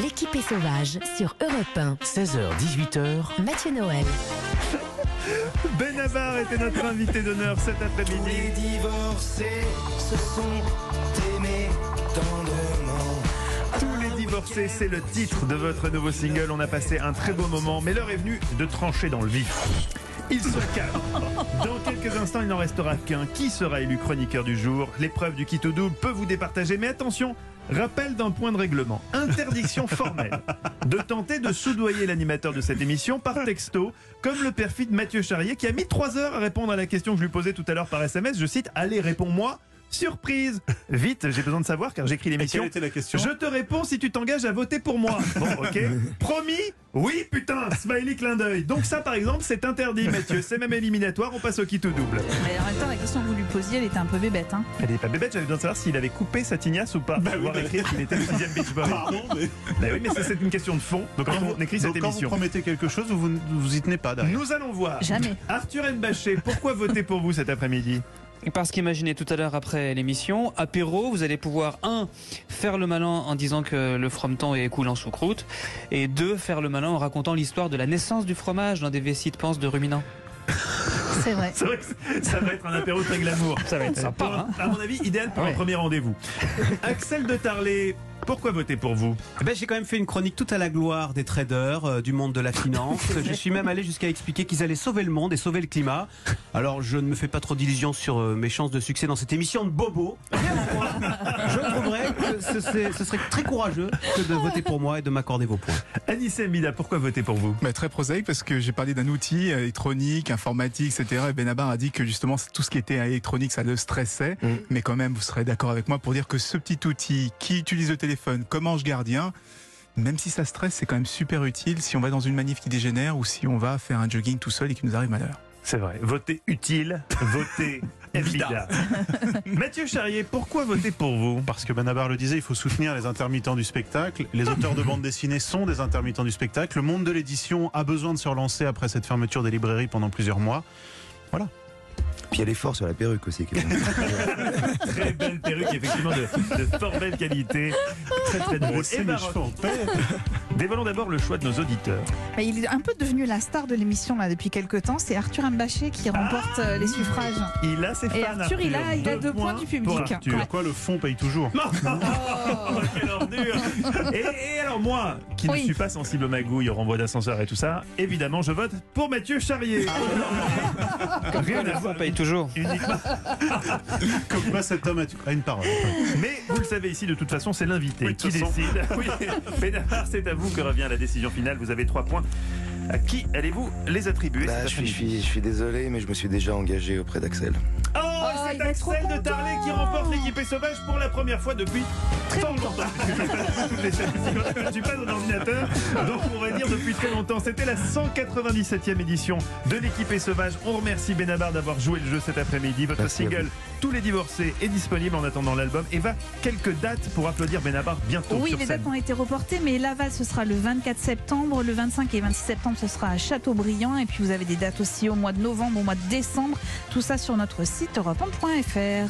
L'équipe est sauvage sur Europe 1. 16h-18h, Mathieu Noël. Benabar était notre invité d'honneur cet après-midi. Les divorcés se sont aimés tendrement. Tous les divorcés, c'est le titre de votre nouveau single. On a passé un très beau moment, mais l'heure est venue de trancher dans le vif. Ils sont quatre. Dans quelques instants, il n'en restera qu'un. Qui sera élu chroniqueur du jour? L'épreuve du kit au double peut vous départager, mais attention, rappel d'un point de règlement. Interdiction formelle de tenter de soudoyer l'animateur de cette émission par texto, comme le perfide Mathieu Charrier qui a mis trois heures à répondre à la question que je lui posais tout à l'heure par SMS. Je cite Allez, réponds-moi. Surprise Vite, j'ai besoin de savoir car j'écris l'émission. quelle était la question Je te réponds si tu t'engages à voter pour moi. Bon, ok. Promis Oui, putain Smiley clin d'œil. Donc ça, par exemple, c'est interdit, Mathieu. C'est même éliminatoire. On passe au kit au double. Mais en même temps, la question que vous lui posiez, elle était un peu bébête. Hein. Elle est pas bébête, j'avais besoin de savoir s'il avait coupé sa tignasse ou pas. pour pouvoir écrire qu'il était le sixième Beach Boy. Pardon, mais... Bah oui, mais ça, c'est une question de fond. Donc quand on écrit cette Donc, quand vous émission. promettez quelque chose, vous vous y tenez pas derrière. Nous allons voir. Jamais. Arthur Mbaché, pourquoi voter pour vous cet après-midi? Parce qu'imaginez tout à l'heure après l'émission, apéro, vous allez pouvoir, un, faire le malin en disant que le frometon est cool en choucroute, et deux, faire le malin en racontant l'histoire de la naissance du fromage dans des vessies de panse de ruminants. C'est vrai. C'est vrai que ça va être un apéro très glamour. Ça va être sympa, un- hein À mon avis, idéal pour un premier rendez-vous. Axel de Tarlet, pourquoi voter pour vous Eh ben, j'ai quand même fait une chronique tout à la gloire des traders, euh, du monde de la finance. je suis même allé jusqu'à expliquer qu'ils allaient sauver le monde et sauver le climat. Alors, je ne me fais pas trop d'illusions sur euh, mes chances de succès dans cette émission de bobo. Je trouverais que ce, serait- ce serait très courageux que de voter pour moi et de m'accorder vos points. Anissé Mbida, pourquoi voter pour vous très prosaïque parce que j'ai parlé d'un outil euh, électronique, informatique, etc. Et Benabar a dit que justement tout ce qui était électronique, ça le stressait. Mais quand même, vous serez d'accord avec moi pour dire que ce petit outil qui utilise le téléphone comme ange gardien, même si ça stresse, c'est quand même super utile si on va dans une manif qui dégénère ou si on va faire un jogging tout seul et qui nous arrive malheur. C'est vrai. Voter utile, voter Mbida. Mathieu Charrier, pourquoi voter pour vous? Parce que Benabar le disait, il faut soutenir les intermittents du spectacle. Les auteurs de bande dessinée sont des intermittents du spectacle. Le monde de l'édition a besoin de se relancer après cette fermeture des librairies pendant plusieurs mois. Puis elle est forte sur la perruque aussi. Très belle perruque, effectivement, de, de fort belle qualité. Très très drôle. Et mes Baroque. cheveux en paix. Dévoilons d'abord le choix de nos auditeurs. Mais il est un peu devenu la star de l'émission là depuis quelques temps. C'est Arthur Mbaché qui remporte euh, les suffrages. Il a ses fans. Et Arthur, il a- il a deux points du public. pour Arthur. Comme quoi, le fond paye toujours. Oh, quelle ordure et, et alors moi, qui Oui. ne suis pas sensible aux magouilles, au renvoi d'ascenseur et tout ça, évidemment je vote pour Mathieu Charrier. Rien à voir paye toujours. Uniquement. Comme quoi, cet homme a une parole. Mais vous le savez ici, de toute façon, c'est l'invité Oui, qui décide. Oui. Benabar, c'est à vous que revient la décision finale. Vous avez trois points. À qui allez-vous les attribuer Bah, je, suis, je, suis, je suis désolé, mais je me suis déjà engagé auprès d'Axel. Oh, il va être trop Axel de. Tarlet qui remporte l'équipe sauvage pour la première fois depuis fort longtemps. Je ne suis pas un ordinateur, donc on va dire depuis très longtemps. C'était la 197e édition de l'équipe sauvage. On remercie Benabar d'avoir joué le jeu cet après-midi. Votre Merci single. Tous les divorcés est disponible en attendant l'album. Et va quelques dates pour applaudir Benabar bientôt Oui, sur les scène. dates ont été reportées, mais Laval, ce sera le 24 septembre. Le 25 et 26 septembre, ce sera à Châteaubriand. Et puis, vous avez des dates aussi au mois de novembre, au mois de décembre. Tout ça sur notre site europe1.fr.